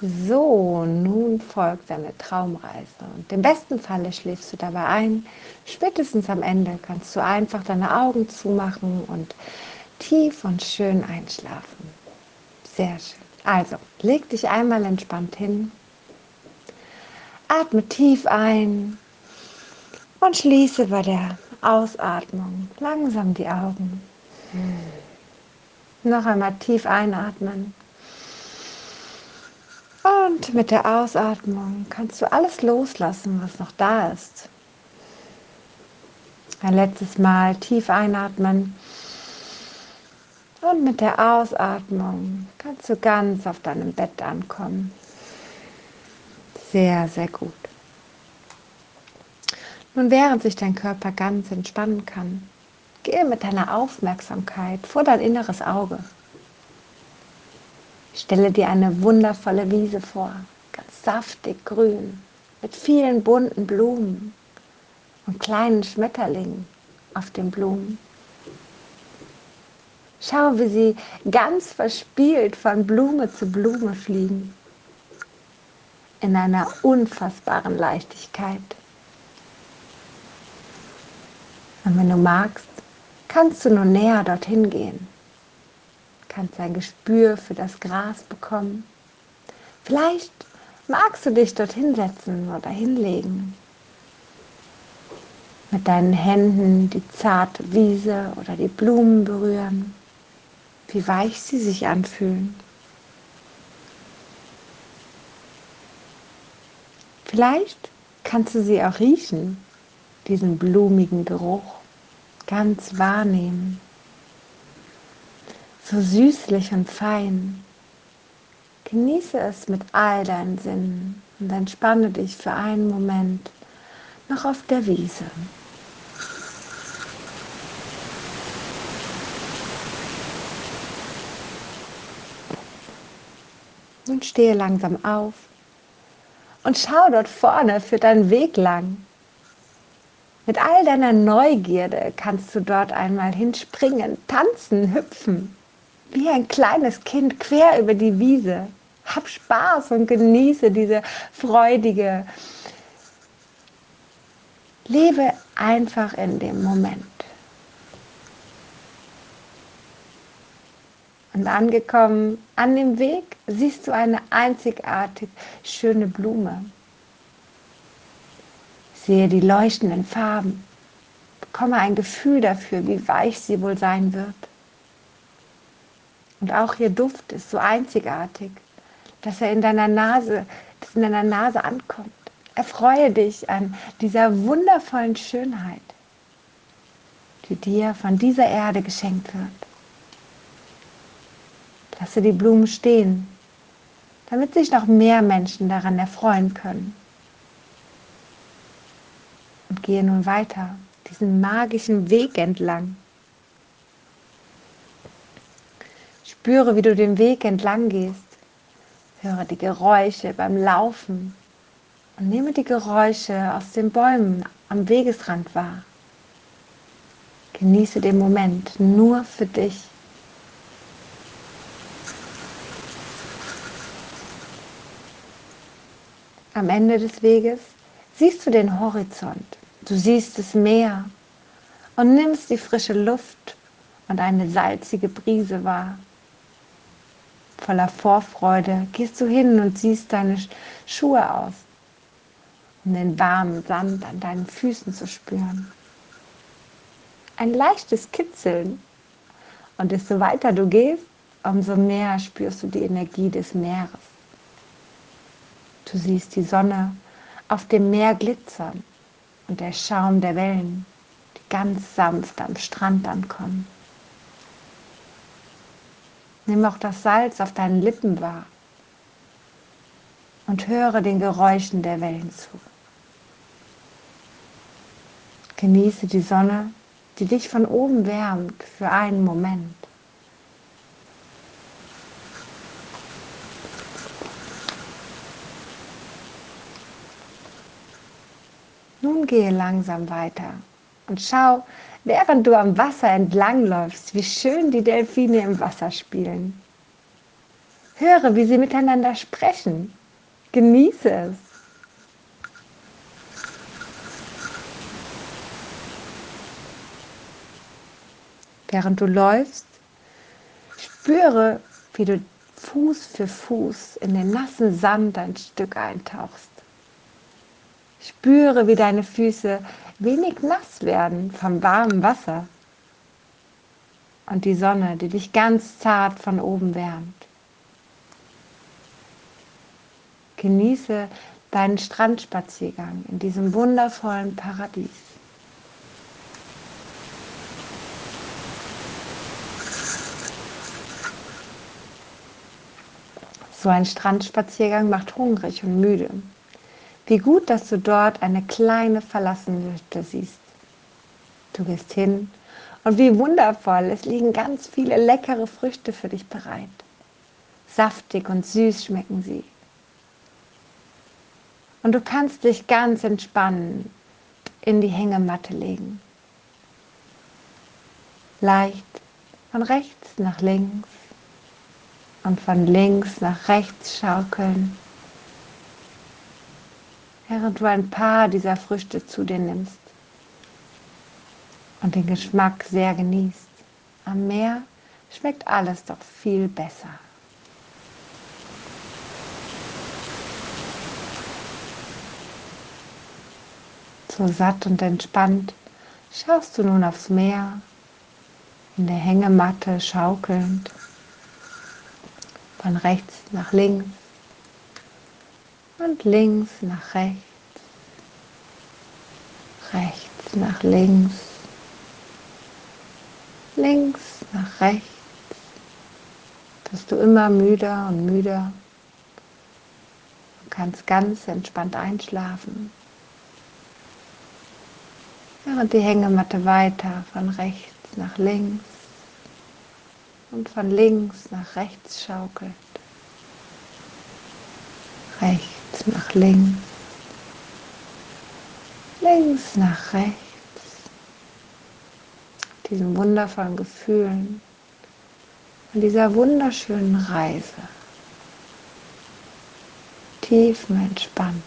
So, nun folgt deine Traumreise und im besten Falle schläfst du dabei ein. Spätestens am Ende kannst du einfach deine Augen zumachen und tief und schön einschlafen. Sehr schön. Also, leg dich einmal entspannt hin. Atme tief ein und schließe bei der Ausatmung langsam die Augen. Noch einmal tief einatmen. Und mit der Ausatmung kannst du alles loslassen, was noch da ist. Ein letztes Mal tief einatmen. Und mit der Ausatmung kannst du ganz auf deinem Bett ankommen. Sehr, sehr gut. Nun, während sich dein Körper ganz entspannen kann, gehe mit deiner Aufmerksamkeit vor dein inneres Auge. Stelle dir eine wundervolle Wiese vor, ganz saftig grün, mit vielen bunten Blumen und kleinen Schmetterlingen auf den Blumen. Schau, wie sie ganz verspielt von Blume zu Blume fliegen, in einer unfassbaren Leichtigkeit. Und wenn du magst, kannst du nun näher dorthin gehen kannst ein Gespür für das Gras bekommen. Vielleicht magst du dich dort hinsetzen oder hinlegen. Mit deinen Händen die zarte Wiese oder die Blumen berühren, wie weich sie sich anfühlen. Vielleicht kannst du sie auch riechen, diesen blumigen Geruch, ganz wahrnehmen so süßlich und fein. Genieße es mit all deinen Sinnen und entspanne dich für einen Moment noch auf der Wiese. Nun stehe langsam auf und schau dort vorne für deinen Weg lang. Mit all deiner Neugierde kannst du dort einmal hinspringen, tanzen, hüpfen wie ein kleines Kind quer über die Wiese. Hab Spaß und genieße diese freudige. Lebe einfach in dem Moment. Und angekommen an dem Weg siehst du eine einzigartig schöne Blume. Sehe die leuchtenden Farben. Bekomme ein Gefühl dafür, wie weich sie wohl sein wird. Und auch ihr Duft ist so einzigartig, dass er in deiner Nase, dass in deiner Nase ankommt. Erfreue dich an dieser wundervollen Schönheit, die dir von dieser Erde geschenkt wird. Lasse die Blumen stehen, damit sich noch mehr Menschen daran erfreuen können. Und gehe nun weiter, diesen magischen Weg entlang. Spüre, wie du den Weg entlang gehst. Höre die Geräusche beim Laufen und nehme die Geräusche aus den Bäumen am Wegesrand wahr. Genieße den Moment nur für dich. Am Ende des Weges siehst du den Horizont, du siehst das Meer und nimmst die frische Luft und eine salzige Brise wahr. Voller Vorfreude gehst du hin und siehst deine Schuhe aus, um den warmen Sand an deinen Füßen zu spüren. Ein leichtes Kitzeln. Und desto weiter du gehst, umso mehr spürst du die Energie des Meeres. Du siehst die Sonne auf dem Meer glitzern und der Schaum der Wellen, die ganz sanft am Strand ankommen. Nimm auch das Salz auf deinen Lippen wahr und höre den Geräuschen der Wellen zu. Genieße die Sonne, die dich von oben wärmt für einen Moment. Nun gehe langsam weiter und schau, während du am Wasser entlangläufst, wie schön die Delfine im Wasser spielen. Höre, wie sie miteinander sprechen. Genieße es. Während du läufst, spüre, wie du Fuß für Fuß in den nassen Sand ein Stück eintauchst. Spüre, wie deine Füße wenig nass werden vom warmen Wasser und die Sonne, die dich ganz zart von oben wärmt. Genieße deinen Strandspaziergang in diesem wundervollen Paradies. So ein Strandspaziergang macht hungrig und müde. Wie gut, dass du dort eine kleine verlassene Hütte siehst. Du gehst hin und wie wundervoll, es liegen ganz viele leckere Früchte für dich bereit. Saftig und süß schmecken sie. Und du kannst dich ganz entspannen in die Hängematte legen. Leicht von rechts nach links und von links nach rechts schaukeln, während du ein paar dieser Früchte zu dir nimmst und den Geschmack sehr genießt. Am Meer schmeckt alles doch viel besser. So satt und entspannt schaust du nun aufs Meer, in der Hängematte schaukelnd von rechts nach links und links nach rechts, rechts nach links, links nach rechts, bist du immer müder und müder. Du kannst ganz entspannt einschlafen, während die Hängematte weiter von rechts nach links. Und von links nach rechts schaukelt. Nach links, links nach rechts. Diesen wundervollen Gefühlen und dieser wunderschönen Reise. Tiefenentspannt.